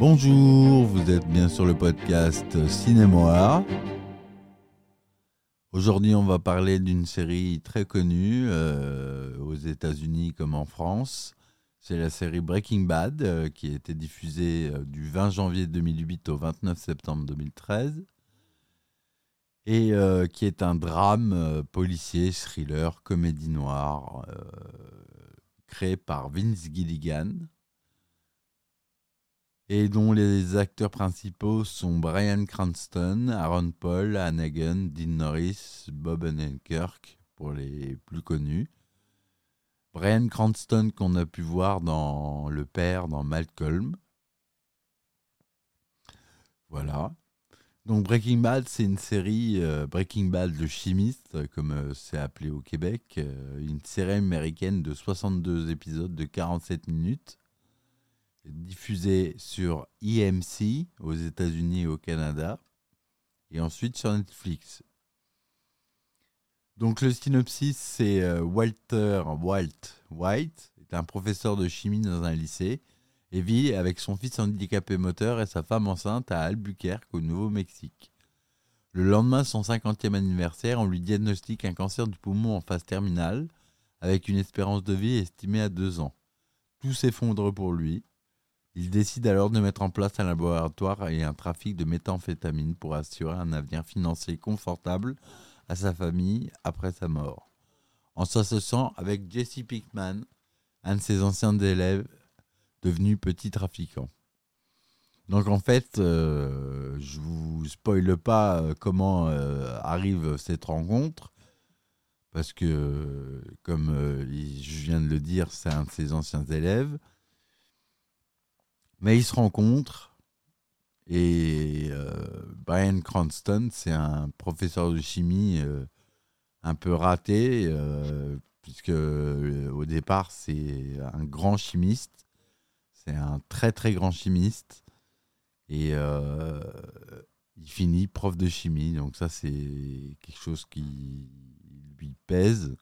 Bonjour, vous êtes bien sur le podcast Cinémoire. Aujourd'hui, on va parler d'une série très connue euh, aux États-Unis comme en France. C'est la série Breaking Bad euh, qui a été diffusée euh, du 20 janvier 2008 au 29 septembre 2013 et qui est un drame policier, thriller, comédie noire créé par Vince Gilligan et dont les acteurs principaux sont Brian Cranston, Aaron Paul, Hagen, Dean Norris, Bob Odenkirk pour les plus connus. Brian Cranston qu'on a pu voir dans Le Père, dans Malcolm. Voilà. Donc Breaking Bad, c'est une série euh, Breaking Bad le chimiste, comme euh, c'est appelé au Québec, euh, une série américaine de 62 épisodes de 47 minutes diffusé sur EMC aux États-Unis et au Canada, et ensuite sur Netflix. Donc le synopsis, c'est euh, Walter Walt White est un professeur de chimie dans un lycée et vit avec son fils handicapé moteur et sa femme enceinte à Albuquerque au Nouveau-Mexique. Le lendemain de son 50e anniversaire, on lui diagnostique un cancer du poumon en phase terminale avec une espérance de vie estimée à deux ans. Tout s'effondre pour lui. Il décide alors de mettre en place un laboratoire et un trafic de méthamphétamine pour assurer un avenir financier confortable à sa famille après sa mort. En s'associant avec Jesse Pickman, un de ses anciens élèves devenu petit trafiquant. Donc en fait, euh, je vous spoile pas euh, comment euh, arrive cette rencontre, parce que, comme je viens de le dire, c'est un de ses anciens élèves. Mais ils se rencontrent et euh, Brian Cranston, c'est un professeur de chimie euh, un peu raté, euh, puisque au départ, c'est un grand chimiste. C'est un très très grand chimiste. Et il finit prof de chimie. Donc ça, c'est quelque chose qui lui pèse.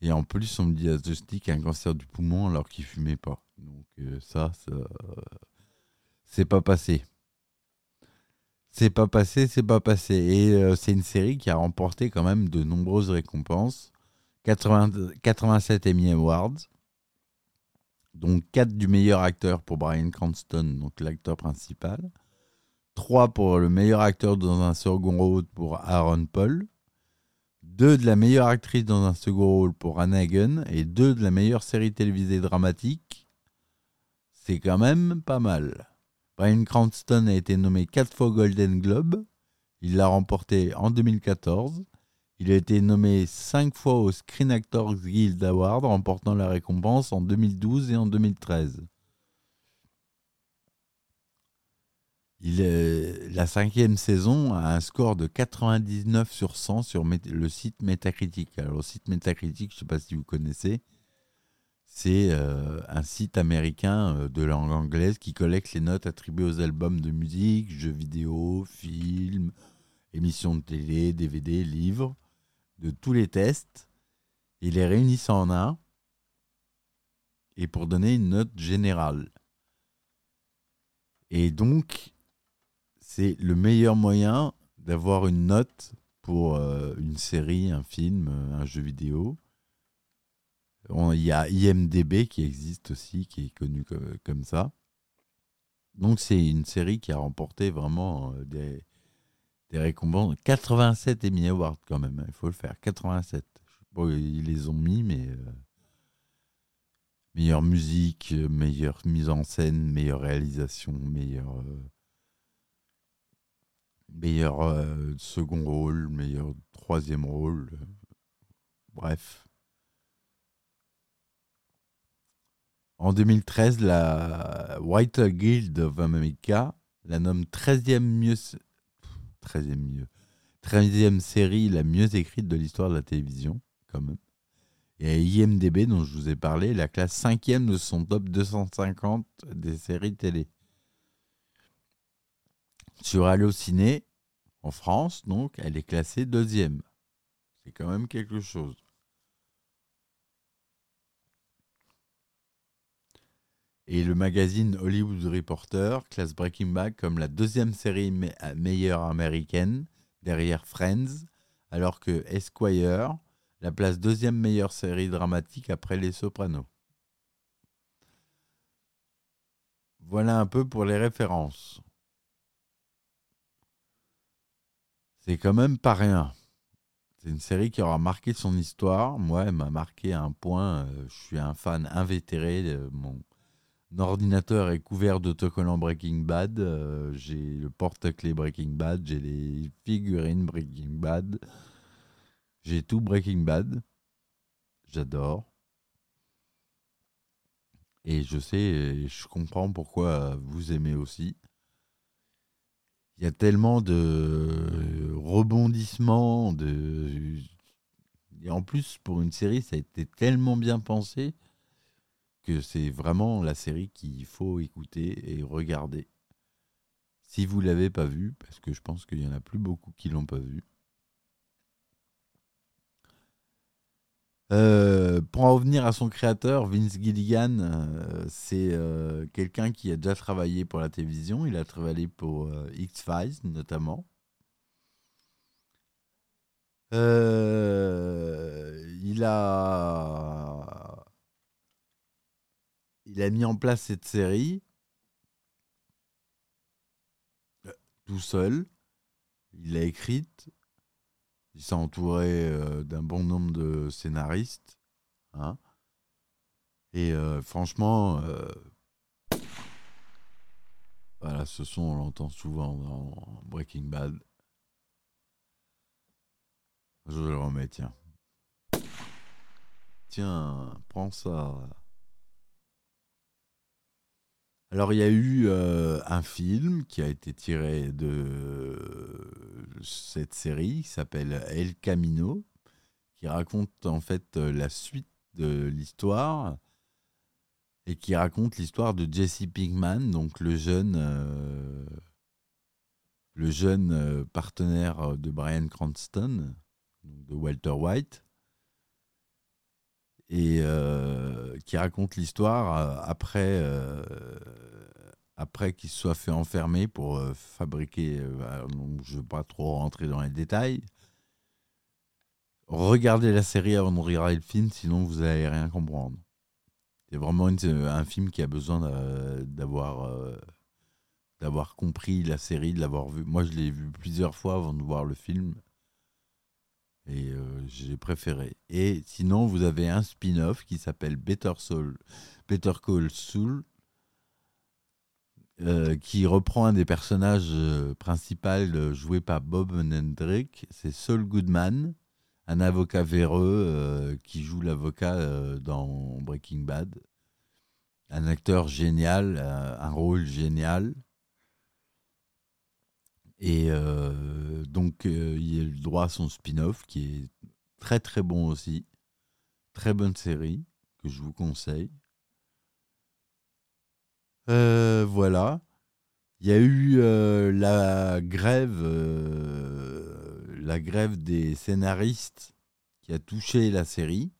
Et en plus, on me a un cancer du poumon alors qu'il fumait pas. Donc euh, ça, ça c'est pas passé. C'est pas passé, c'est pas passé. Et euh, c'est une série qui a remporté quand même de nombreuses récompenses. 87 Emmy Awards. Donc 4 du meilleur acteur pour Brian Cranston, donc l'acteur principal. 3 pour le meilleur acteur dans un second rôle pour Aaron Paul. 2 de la meilleure actrice dans un second rôle pour Anna Hagen. Et 2 de la meilleure série télévisée dramatique c'est quand même pas mal. Brian Cranston a été nommé quatre fois Golden Globe. Il l'a remporté en 2014. Il a été nommé cinq fois au Screen Actors Guild Award, remportant la récompense en 2012 et en 2013. Il est, la cinquième saison a un score de 99 sur 100 sur le site Metacritic. Alors, le site Metacritic, je ne sais pas si vous connaissez, c'est euh, un site américain euh, de langue anglaise qui collecte les notes attribuées aux albums de musique, jeux vidéo, films, émissions de télé, DVD, livres, de tous les tests. Il les réunit en un et pour donner une note générale. Et donc, c'est le meilleur moyen d'avoir une note pour euh, une série, un film, un jeu vidéo il y a IMDB qui existe aussi, qui est connu comme, ça. Donc c'est une série qui a remporté vraiment euh, des, des récompenses. 87 Emmy Awards quand même, hein, il faut le faire. 87. Bon, ils les ont mis, mais... Euh, meilleure musique, meilleure mise en scène, meilleure réalisation, meilleur... Euh, meilleur second rôle, meilleur troisième rôle. Bref. En 2013, la White Guild of America la nomme 13e mieux 13e mieux 13e série la mieux écrite de l'histoire de la télévision quand même. Et IMDB dont je vous ai parlé, la classe 5e de son top 250 des séries télé. Sur Allociné, en France, donc, elle est classée deuxième. C'est quand même quelque chose. Et le magazine Hollywood Reporter classe Breaking Bad comme la deuxième série me- meilleure américaine, derrière Friends, alors que Esquire la place deuxième meilleure série dramatique après Les Sopranos. Voilà un peu pour les références. C'est quand même pas rien. C'est une série qui aura marqué son histoire. Moi, elle m'a marqué à un point. euh, je suis un fan invétéré. euh, mon ordinateur est couvert d'autocollants Breaking Bad. euh, j'ai le porte-clés Breaking Bad. J'ai les figurines Breaking Bad. J'ai tout Breaking Bad. J'adore. Et je sais, je comprends pourquoi vous aimez aussi. Il y a tellement de rebondissements, de... et en plus pour une série, ça a été tellement bien pensé c'est vraiment la série qu'il faut écouter et regarder. Si vous l'avez pas vue, parce que je pense qu'il y en a plus beaucoup qui l'ont pas vue. Euh, pour en revenir à son créateur, Vince Gilligan, euh, c'est euh, quelqu'un qui a déjà travaillé pour la télévision. Il a travaillé pour X-Files notamment. Il a il a mis en place cette série euh, tout seul. Il l'a écrite. Il s'est entouré euh, d'un bon nombre de scénaristes. hein. Et euh, franchement, voilà, ce son, on l'entend souvent dans Breaking Bad. Je le remets, tiens. Tiens, prends ça. Alors, il y a eu euh, un film qui a été tiré de cette série qui s'appelle El Camino, qui raconte en fait euh, la suite de l'histoire et qui raconte l'histoire de Jesse Pinkman, donc le jeune, euh, le jeune partenaire de Brian Cranston, de Walter White, et qui raconte l'histoire après, après qu'il soit fait enfermer pour euh, fabriquer. euh, donc, je ne veux pas trop rentrer dans les détails. Regardez la série avant de regarder le film, sinon vous n'allez rien comprendre. C'est vraiment un film qui a besoin d'a- d'avoir euh, d'avoir compris la série, de l'avoir vu. Moi, je l'ai vu plusieurs fois avant de voir le film. Et j'ai préféré. Et sinon, vous avez un spin-off qui s'appelle Better Soul, Better Call Saul, euh, qui reprend un des personnages euh, principaux euh, joué par Bob Hendrick. C'est Saul Goodman, un avocat véreux qui joue l'avocat dans Breaking Bad. Un acteur génial, un rôle génial. Et donc, il a le droit à son spin-off qui est très très bon aussi. Très bonne série que je vous conseille. Euh, voilà. Il y a eu euh, la grève, euh, la grève des scénaristes qui a touché la série.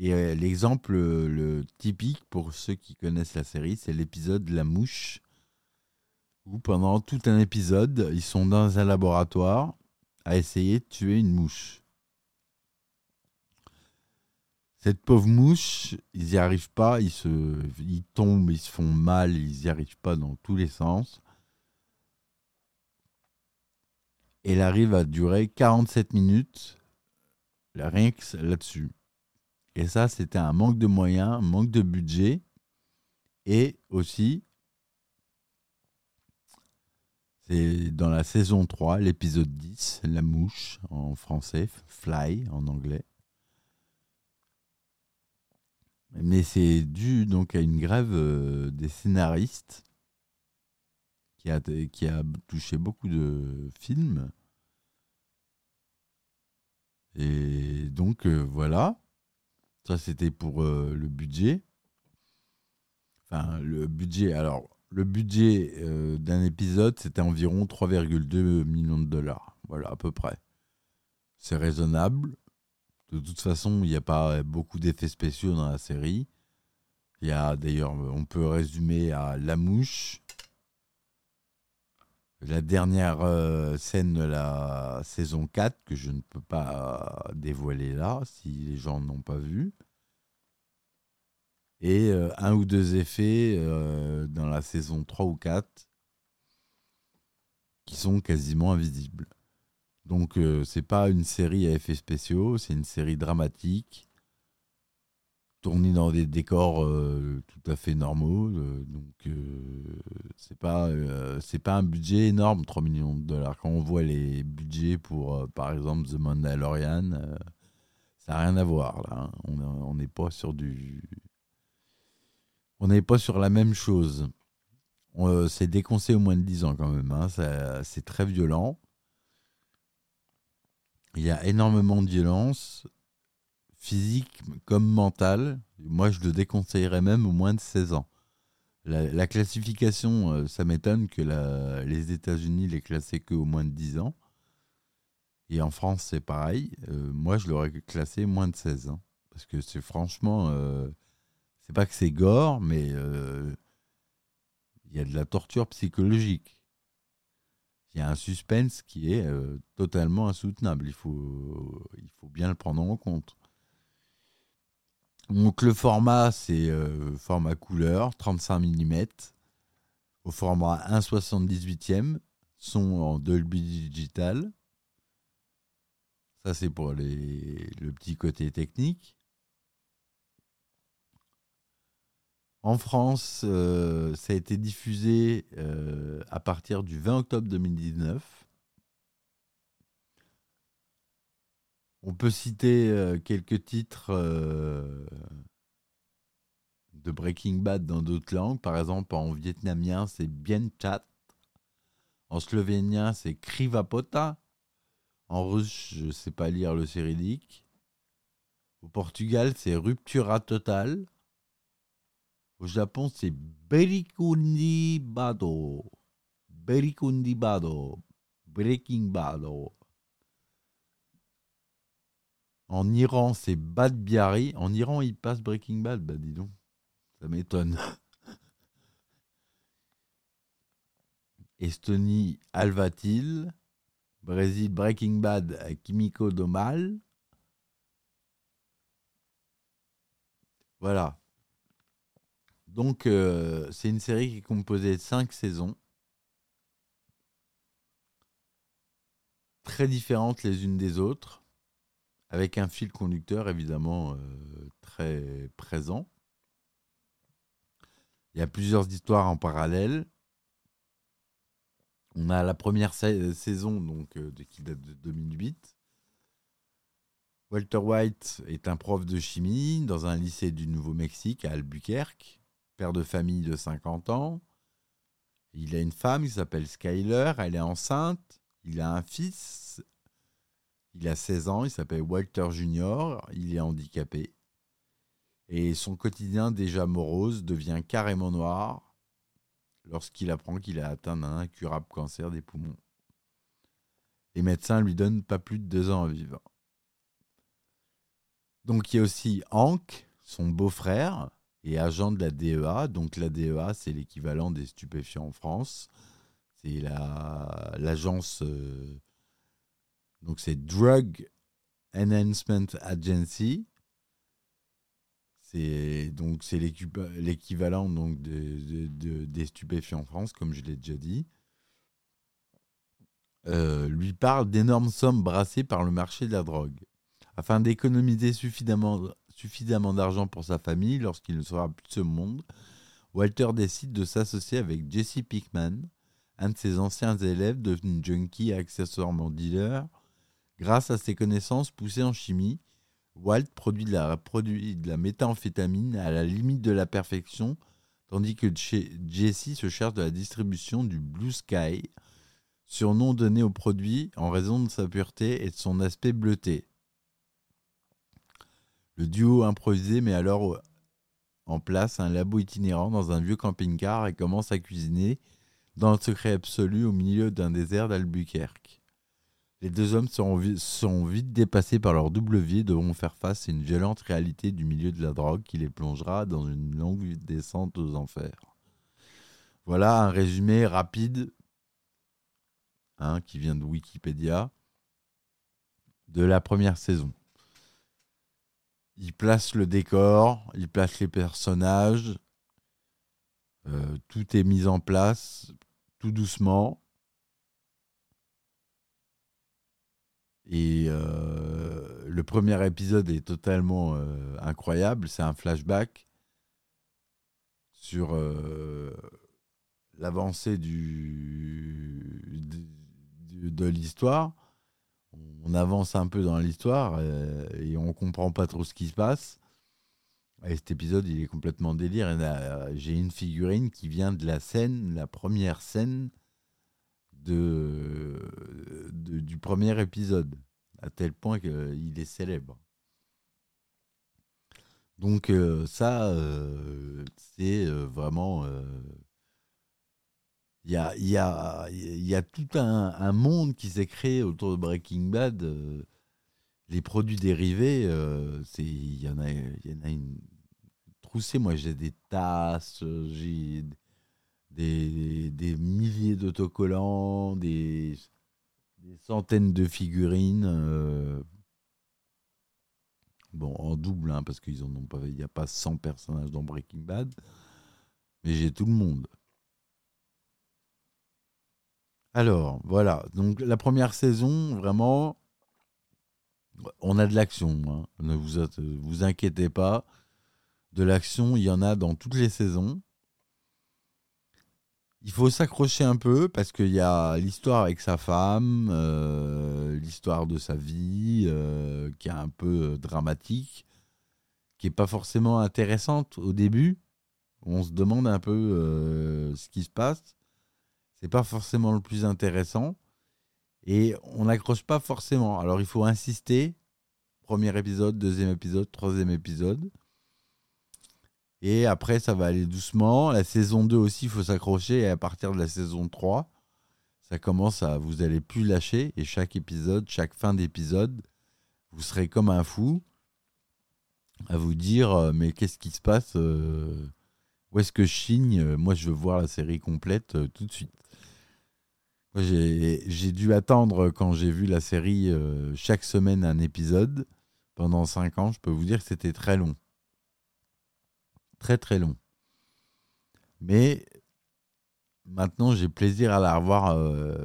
Et l'exemple le typique pour ceux qui connaissent la série, c'est l'épisode La Mouche, où pendant tout un épisode, ils sont dans un laboratoire à essayer de tuer une mouche. Cette pauvre mouche, ils n'y arrivent pas, ils, se, ils tombent, ils se font mal, ils n'y arrivent pas dans tous les sens. Elle arrive à durer 47 minutes, rien que là-dessus. Et ça, c'était un manque de moyens, un manque de budget, et aussi, c'est dans la saison 3, l'épisode 10, La mouche en français, Fly en anglais. Mais c'est dû donc à une grève euh, des scénaristes qui a, touché beaucoup de films. Et donc euh, voilà, ça c'était pour euh, le budget. Enfin, le budget, alors le budget d'un épisode c'était environ 3,2 millions de dollars. Voilà, à peu près. C'est raisonnable. De toute façon, il n'y a pas beaucoup d'effets spéciaux dans la série. Il y a d'ailleurs, on peut résumer à La Mouche, la dernière euh, scène de la saison 4 que je ne peux pas dévoiler là si les gens n'ont pas vu. Et euh, un ou deux effets euh, dans la saison 3 ou 4 qui sont quasiment invisibles. Donc c'est pas une série à effets spéciaux, c'est une série dramatique tourné dans des décors euh, tout à fait normaux. Euh, donc, euh, c'est pas, pas un budget énorme, 3 millions de dollars. Quand on voit les budgets pour, par exemple, The Mandalorian, ça n'a rien à voir là. Hein. On n'est pas sur du. On n'est pas sur la même chose. c'est déconseillé au moins de 10 ans quand même. Hein. c'est très violent. Il y a énormément de violence physique comme mental. Moi, je le déconseillerais même au moins de 16 ans. La, classification, euh, ça m'étonne que les États-Unis les classaient que au moins de 10 ans. Et en France, c'est pareil. Euh, moi, je l'aurais classé moins de 16 ans. Parce que c'est franchement. Euh, c'est pas que c'est gore, mais il y a de la torture psychologique. Il y a un suspense qui est totalement insoutenable. Il faut, il faut bien le prendre en compte. Donc le format, c'est euh, format couleur, 35 mm, au format 1,78e, son en Dolby Digital. Ça, c'est pour les, le petit côté technique. En France, euh, ça a été diffusé euh, à partir du 20 octobre 2019. On peut citer euh, quelques titres de Breaking Bad dans d'autres langues. Par exemple, en vietnamien, c'est Bien Chat. En slovénien, c'est Krivapota. En russe, je ne sais pas lire le cyrillique. Au Portugal, c'est Ruptura Total. Au Japon, c'est Berikundi Bado. Berikundi Bado. Breaking Bado. En Iran, c'est Bad Biari. En Iran, il passe Breaking Bad, bah dis donc. Ça m'étonne. Estonie, Alvatil. Brésil, Breaking Bad, Kimiko Domal. Voilà. Donc, euh, c'est une série qui est composée de cinq saisons. Très différentes les unes des autres avec un fil conducteur évidemment euh, très présent. Il y a plusieurs histoires en parallèle. On a la première saison donc euh, qui date de 2008. Walter White est un prof de chimie dans un lycée du Nouveau-Mexique à Albuquerque, père de famille de 50 ans. Il a une femme qui s'appelle Skyler, elle est enceinte, il a un fils il a 16 ans, il s'appelle Walter Junior, il est handicapé. Et son quotidien déjà morose devient carrément noir lorsqu'il apprend qu'il a atteint un incurable cancer des poumons. Les médecins lui donnent pas plus de deux ans à vivre. Donc il y a aussi Hank, son beau-frère, et agent de la DEA. Donc la DEA, c'est l'équivalent des stupéfiants en France. C'est l'agence euh, donc c'est Drug Enhancement Agency. C'est donc c'est l'équivalent donc des stupéfiants en France, comme je l'ai déjà dit. Euh, lui parle d'énormes sommes brassées par le marché de la drogue. Afin d'économiser suffisamment, suffisamment d'argent pour sa famille lorsqu'il ne sera plus de ce monde, Walter décide de s'associer avec Jesse Pickman, un de ses anciens élèves devenu junkie et accessoirement dealer, Grâce à ses connaissances poussées en chimie, Walt produit de la, produit de la méthamphétamine à la limite de la perfection, tandis que Jesse se charge de la distribution du Blue Sky, surnom donné au produit en raison de sa pureté et de son aspect bleuté. Le duo improvisé met alors en place un labo itinérant dans un vieux camping-car et commence à cuisiner dans le secret absolu au milieu d'un désert d'Albuquerque. Les deux hommes sont, vite dépassés par leur double vie et devront faire face à une violente réalité du milieu de la drogue qui les plongera dans une longue descente aux enfers. Voilà un résumé rapide hein, qui vient de Wikipédia de la première saison. Il place le décor, il place les personnages, euh, tout est mis en place tout doucement. Et euh, le premier épisode est totalement euh, incroyable. C'est un flashback sur l'avancée de l'histoire on avance un peu dans l'histoire euh, et on comprend pas trop ce qui se passe. Et cet épisode, il est complètement délire. J'ai une figurine qui vient de la scène, la première scène du premier épisode, à tel point qu'il est célèbre. Donc euh, ça, euh, c'est vraiment il y a, y, a, y a, tout un, monde qui s'est créé autour de Breaking Bad. Euh, les produits dérivés, euh, il y, en a, y en a une troussée. Moi, j'ai des tasses, j'ai des, des, milliers d'autocollants, des, des, centaines de figurines. Euh, bon, en double, hein, parce qu'il n'y a pas 100 personnages dans Breaking Bad. Mais j'ai tout le monde. Alors, voilà. Donc, la première saison, vraiment, on a de l'action. Hein. Ne vous, inquiétez pas. De l'action, il y en a dans toutes les saisons. Il faut s'accrocher un peu parce qu'il y a l'histoire avec sa femme, euh, l'histoire de sa vie, euh, qui est un peu dramatique, qui n'est pas forcément intéressante au début. On se demande un peu euh, ce qui se passe c'est pas forcément le plus intéressant et on n'accroche pas forcément. Alors il faut insister. Premier épisode, deuxième épisode, troisième épisode. Et après, ça va aller doucement. La saison 2 aussi, il faut s'accrocher. Et à partir de la saison 3, ça commence à. Vous allez plus lâcher. Et chaque épisode, chaque fin d'épisode, vous serez comme un fou à vous dire euh, Mais qu'est-ce qui se passe euh, Où est-ce que je chigne Moi, je veux voir la série complète euh, tout de suite. J'ai dû attendre quand j'ai vu la série euh, chaque semaine un épisode pendant cinq ans. Je peux vous dire que c'était très long. Très très long. Mais maintenant j'ai plaisir à la revoir. Euh,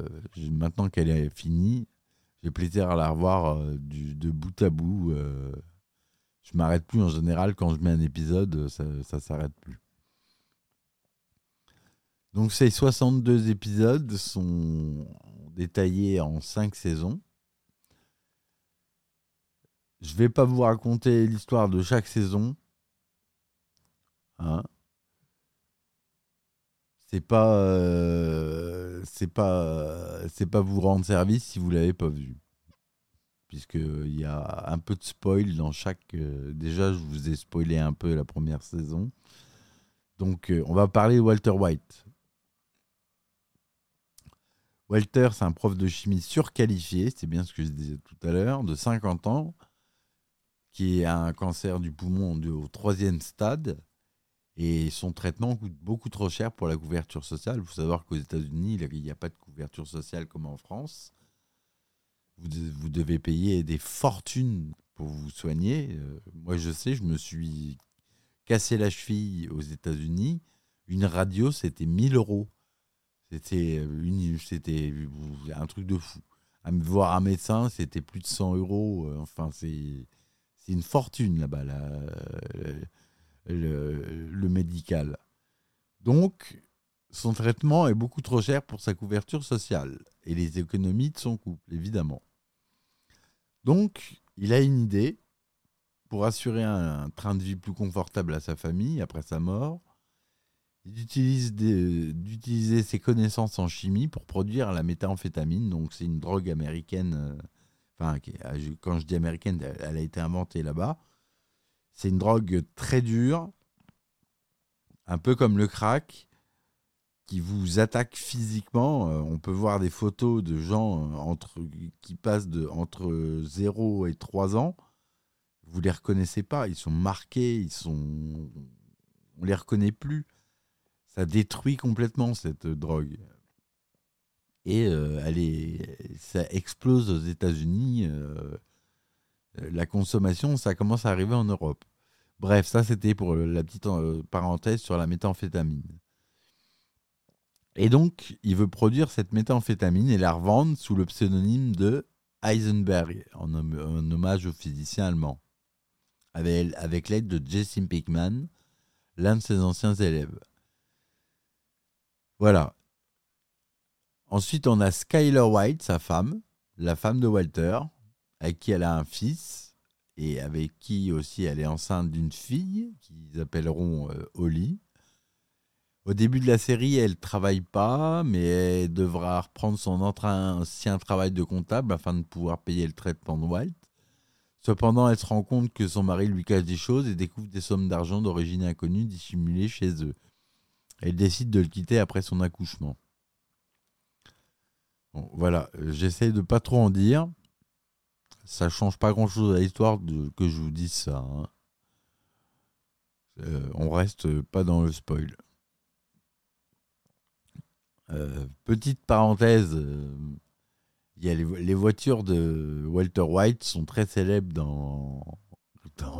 maintenant qu'elle est finie, j'ai plaisir à la revoir euh, de bout à bout. je m'arrête plus en général quand je mets un épisode, ça, ça s'arrête plus. Donc ces 62 épisodes sont détaillés en 5 saisons. Je vais pas vous raconter l'histoire de chaque saison. Hein. c'est pas euh, c'est pas c'est pas vous rendre service si vous l'avez pas vu puisqu'il y a un peu de spoil dans chaque euh, déjà je vous ai spoilé un peu la première saison donc euh, on va parler de Walter White Walter, c'est un prof de chimie surqualifié, c'est bien ce que je disais tout à l'heure, de 50 ans, qui a un cancer du poumon au troisième stade. Et son traitement coûte beaucoup trop cher pour la couverture sociale. Il faut savoir qu'aux États-Unis, il n'y a pas de couverture sociale comme en France. Vous, devez payer des fortunes pour vous soigner. Euh, moi, je sais, je me suis cassé la cheville aux États-Unis. Une radio, c'était 1000 euros. C'était euh, c'était un truc de fou. À me voir un médecin, c'était plus de 100 euros. Euh, enfin, c'est une fortune là-bas, le, médical. Donc, son traitement est beaucoup trop cher pour sa couverture sociale et les économies de son couple, évidemment. Donc, il a une idée pour assurer un train de vie plus confortable à sa famille après sa mort d'utiliser ses connaissances en chimie pour produire la méthamphétamine. Donc, c'est une drogue américaine. Euh, enfin, euh, quand je dis américaine, elle a été inventée là-bas. C'est une drogue très dure, un peu comme le crack, qui vous attaquent physiquement. Euh, on peut voir des photos de gens entre, qui passent de, entre 0 et 3 ans. Vous les reconnaissez pas, ils sont marqués, ils sont... on les reconnaît plus. Ça détruit complètement cette drogue. Et elle est, ça explose aux États-Unis. la consommation, ça commence à arriver en Europe. Bref, ça c'était pour la petite euh, parenthèse sur la méthamphétamine. Et donc, il veut produire cette méthamphétamine et la revendre sous le pseudonyme de Heisenberg, en, hommage au physicien allemand, avec, avec l'aide de Jesse Pickman, l'un de ses anciens élèves. Voilà. Ensuite, on a Skyler White, sa femme, la femme de Walter, avec qui elle a un fils, et avec qui aussi elle est enceinte d'une fille qu'ils appelleront euh, Holly. Au début de la série, elle travaille pas, mais elle devra reprendre son ancien travail de comptable afin de pouvoir payer le traitement de Walt. Cependant, elle se rend compte que son mari lui cache des choses et découvre des sommes d'argent d'origine inconnue dissimulées chez eux. Elle décide de le quitter après son accouchement. voilà, j'essaie de pas trop en dire ça change pas grand chose à l'histoire que je vous dise ça. Hein. Euh, on reste pas dans le spoil. Euh, petite parenthèse, euh, y a les, voitures de Walter White sont très célèbres dans,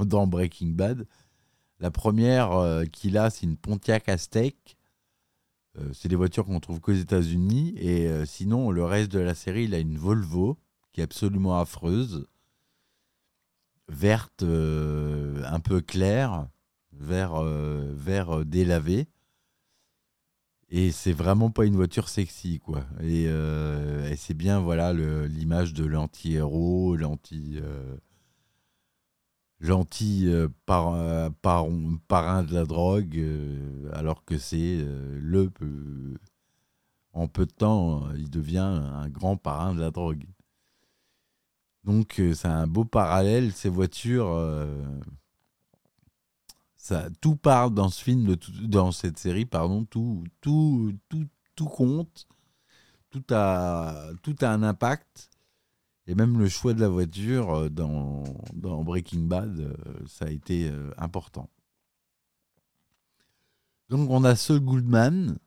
dans, Breaking Bad. La première qu'il a, c'est une Pontiac Aztec. c'est des voitures qu'on trouve qu'aux États-Unis. Et sinon, le reste de la série, il a une Volvo qui est absolument affreuse, verte, euh, un peu claire, vert, euh, vert euh, délavé. Et c'est vraiment pas une voiture sexy, quoi. Et, c'est bien, voilà, l'image de l'anti-héros, l'anti. l'anti par, parrain de la drogue, alors que c'est le. en peu de temps, il devient un grand parrain de la drogue. Donc euh, c'est un beau parallèle, ces voitures. Euh, ça, tout parle dans ce film, dans cette série, pardon, tout, tout, tout, tout compte, tout a, tout a un impact. Et même le choix de la voiture euh, dans, Breaking Bad, ça a été important. Donc on a Saul Goodman,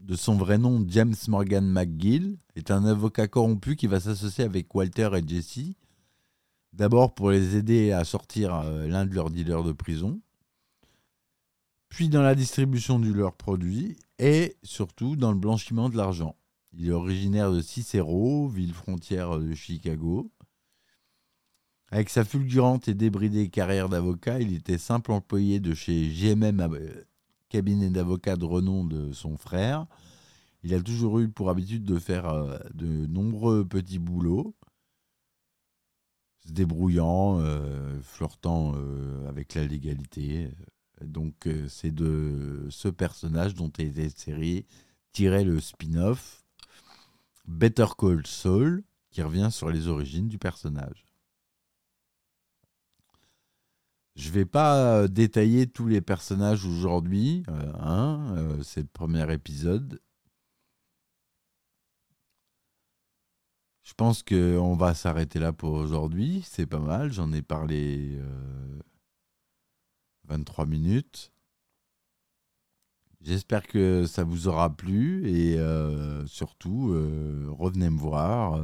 de son vrai nom James Morgan McGill, est un avocat corrompu qui va s'associer avec Walter et Jesse, d'abord pour les aider à sortir euh, l'un de leurs dealers de prison, puis dans la distribution de leurs produits et surtout dans le blanchiment de l'argent. Il est originaire de Cicero, ville frontière de Chicago. Avec sa fulgurante et débridée carrière d'avocat, il était simple employé de chez GMM euh, cabinet d'avocats de renom de son frère. Il a toujours eu pour habitude de faire euh, de nombreux petits boulots, se débrouillant, euh, flirtant avec la légalité. Donc c'est de ce personnage dont est série tiré le spin-off Better Call Saul, qui revient sur les origines du personnage. Je vais pas euh, détailler tous les personnages aujourd'hui. Euh, hein, euh, c'est le premier épisode. Je pense qu'on va s'arrêter là pour aujourd'hui. C'est pas mal. J'en ai parlé 23 minutes. J'espère que ça vous aura plu et surtout, revenez me voir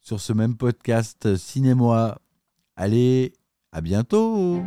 sur ce même podcast Cinémoi. Allez, à bientôt